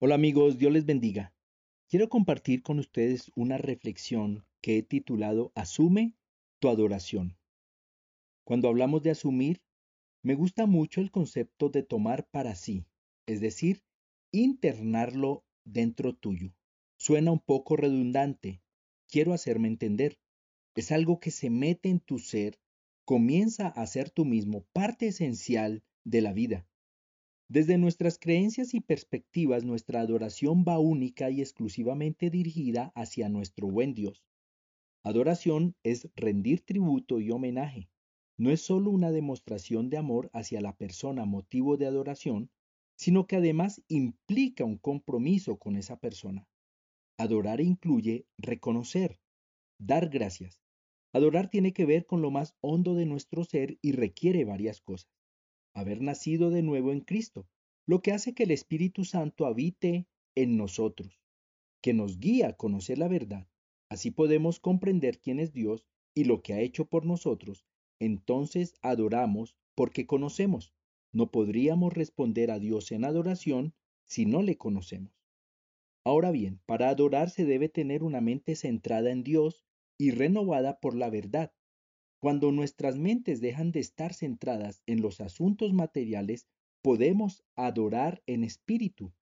Hola amigos, Dios les bendiga. Quiero compartir con ustedes una reflexión que he titulado Asume tu adoración. Cuando hablamos de asumir, me gusta mucho el concepto de tomar para sí, es decir, internarlo dentro tuyo. Suena un poco redundante, quiero hacerme entender. Es algo que se mete en tu ser, comienza a ser tú mismo parte esencial de la vida. Desde nuestras creencias y perspectivas, nuestra adoración va única y exclusivamente dirigida hacia nuestro buen Dios. Adoración es rendir tributo y homenaje. No es solo una demostración de amor hacia la persona motivo de adoración, sino que además implica un compromiso con esa persona. Adorar incluye reconocer, dar gracias. Adorar tiene que ver con lo más hondo de nuestro ser y requiere varias cosas haber nacido de nuevo en Cristo, lo que hace que el Espíritu Santo habite en nosotros, que nos guía a conocer la verdad. Así podemos comprender quién es Dios y lo que ha hecho por nosotros. Entonces adoramos porque conocemos. No podríamos responder a Dios en adoración si no le conocemos. Ahora bien, para adorar se debe tener una mente centrada en Dios y renovada por la verdad, cuando nuestras mentes dejan de estar centradas en los asuntos materiales, podemos adorar en espíritu.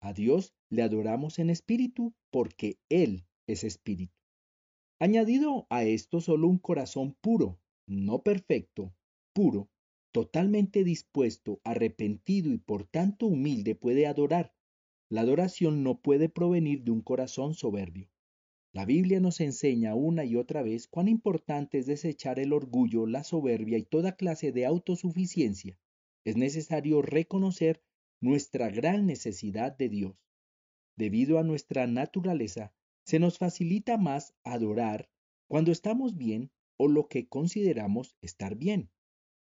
A Dios le adoramos en espíritu porque Él es espíritu. Añadido a esto solo un corazón puro, no perfecto, puro, totalmente dispuesto, arrepentido y por tanto humilde puede adorar. La adoración no puede provenir de un corazón soberbio. La Biblia nos enseña una y otra vez cuán importante es desechar el orgullo, la soberbia y toda clase de autosuficiencia. Es necesario reconocer nuestra gran necesidad de Dios. Debido a nuestra naturaleza, se nos facilita más adorar cuando estamos bien o lo que consideramos estar bien.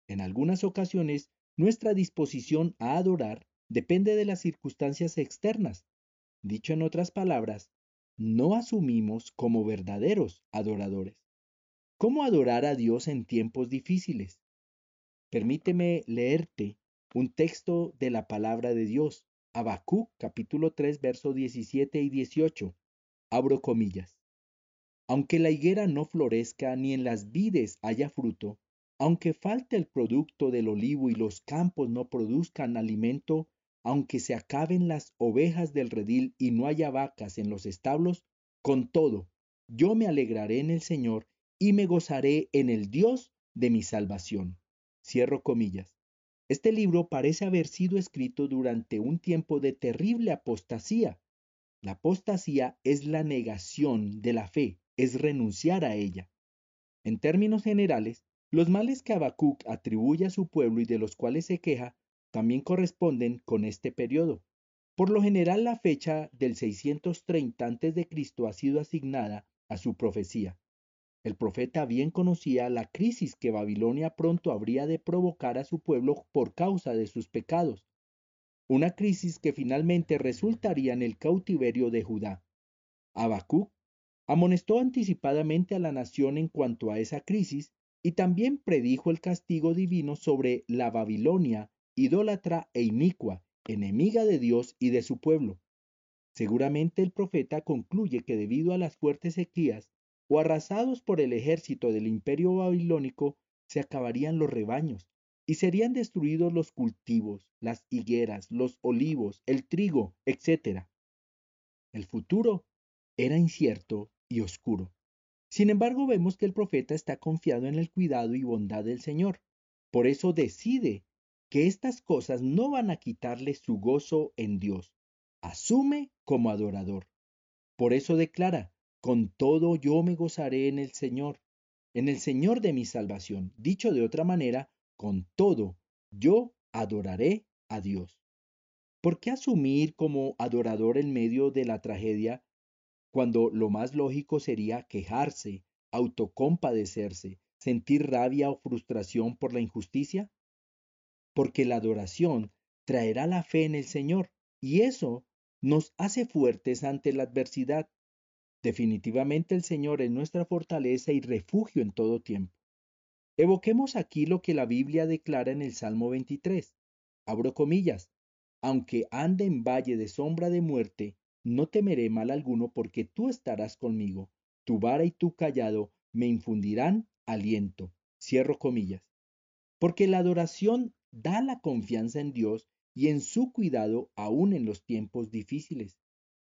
En algunas ocasiones, nuestra disposición a adorar depende de las circunstancias externas. Dicho en otras palabras, no asumimos como verdaderos adoradores. ¿Cómo adorar a Dios en tiempos difíciles? Permíteme leerte un texto de la palabra de Dios, Habacuc capítulo 3 versos 17 y 18. Abro comillas. Aunque la higuera no florezca ni en las vides haya fruto, aunque falte el producto del olivo y los campos no produzcan alimento, aunque se acaben las ovejas del redil y no haya vacas en los establos, con todo, yo me alegraré en el Señor y me gozaré en el Dios de mi salvación. Cierro comillas. Este libro parece haber sido escrito durante un tiempo de terrible apostasía. La apostasía es la negación de la fe, es renunciar a ella. En términos generales, los males que Habacuc atribuye a su pueblo y de los cuales se queja también corresponden con este periodo. Por lo general la fecha del 630 a.C. ha sido asignada a su profecía. El profeta bien conocía la crisis que Babilonia pronto habría de provocar a su pueblo por causa de sus pecados, una crisis que finalmente resultaría en el cautiverio de Judá. Habacuc amonestó anticipadamente a la nación en cuanto a esa crisis y también predijo el castigo divino sobre la Babilonia idólatra e inicua, enemiga de Dios y de su pueblo. Seguramente el profeta concluye que debido a las fuertes sequías o arrasados por el ejército del imperio babilónico, se acabarían los rebaños y serían destruidos los cultivos, las higueras, los olivos, el trigo, etc. El futuro era incierto y oscuro. Sin embargo, vemos que el profeta está confiado en el cuidado y bondad del Señor. Por eso decide que estas cosas no van a quitarle su gozo en Dios. Asume como adorador. Por eso declara, con todo yo me gozaré en el Señor, en el Señor de mi salvación. Dicho de otra manera, con todo yo adoraré a Dios. ¿Por qué asumir como adorador en medio de la tragedia cuando lo más lógico sería quejarse, autocompadecerse, sentir rabia o frustración por la injusticia? Porque la adoración traerá la fe en el Señor y eso nos hace fuertes ante la adversidad. Definitivamente el Señor es nuestra fortaleza y refugio en todo tiempo. Evoquemos aquí lo que la Biblia declara en el Salmo 23. Abro comillas. aunque ande en valle de sombra de muerte, no temeré mal alguno porque tú estarás conmigo. Tu vara y tu callado me infundirán aliento. Cierro comillas. Porque la adoración da la confianza en Dios y en su cuidado aún en los tiempos difíciles.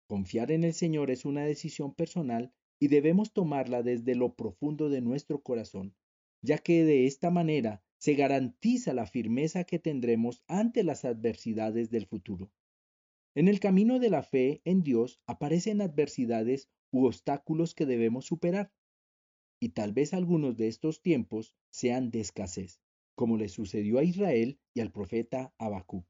Confiar en el Señor es una decisión personal y debemos tomarla desde lo profundo de nuestro corazón, ya que de esta manera se garantiza la firmeza que tendremos ante las adversidades del futuro. En el camino de la fe en Dios aparecen adversidades u obstáculos que debemos superar, y tal vez algunos de estos tiempos sean de escasez, como le sucedió a Israel y al profeta Abacú.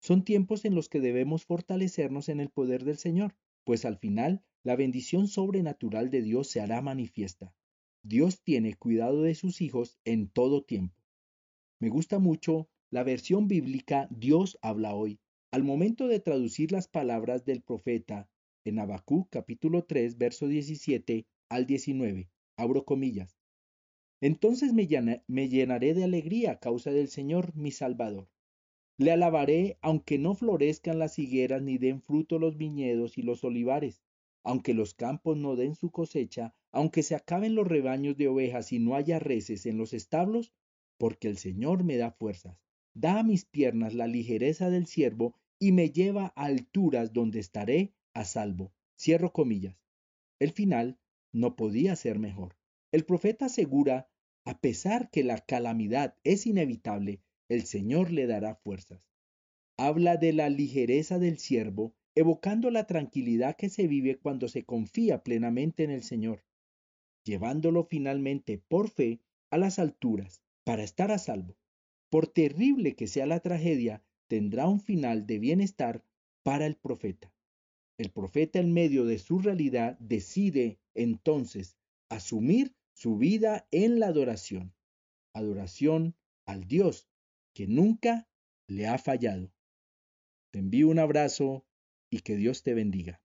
Son tiempos en los que debemos fortalecernos en el poder del Señor, pues al final la bendición sobrenatural de Dios se hará manifiesta. Dios tiene cuidado de sus hijos en todo tiempo. Me gusta mucho la versión bíblica Dios habla hoy. Al momento de traducir las palabras del profeta en Abacú capítulo 3, verso 17 al 19, abro comillas. Entonces me, llenaré de alegría a causa del Señor mi Salvador. Le alabaré aunque no florezcan las higueras ni den fruto los viñedos y los olivares, aunque los campos no den su cosecha, aunque se acaben los rebaños de ovejas y no haya reses en los establos, porque el Señor me da fuerzas, da a mis piernas la ligereza del siervo y me lleva a alturas donde estaré a salvo. Cierro comillas. El final no podía ser mejor. El profeta asegura, a pesar que la calamidad es inevitable, el Señor le dará fuerzas. Habla de la ligereza del siervo, evocando la tranquilidad que se vive cuando se confía plenamente en el Señor, llevándolo finalmente por fe a las alturas para estar a salvo. Por terrible que sea la tragedia, tendrá un final de bienestar para el profeta. El profeta en medio de su realidad decide entonces asumir su vida en la adoración. Adoración al Dios que nunca le ha fallado. Te envío un abrazo y que Dios te bendiga.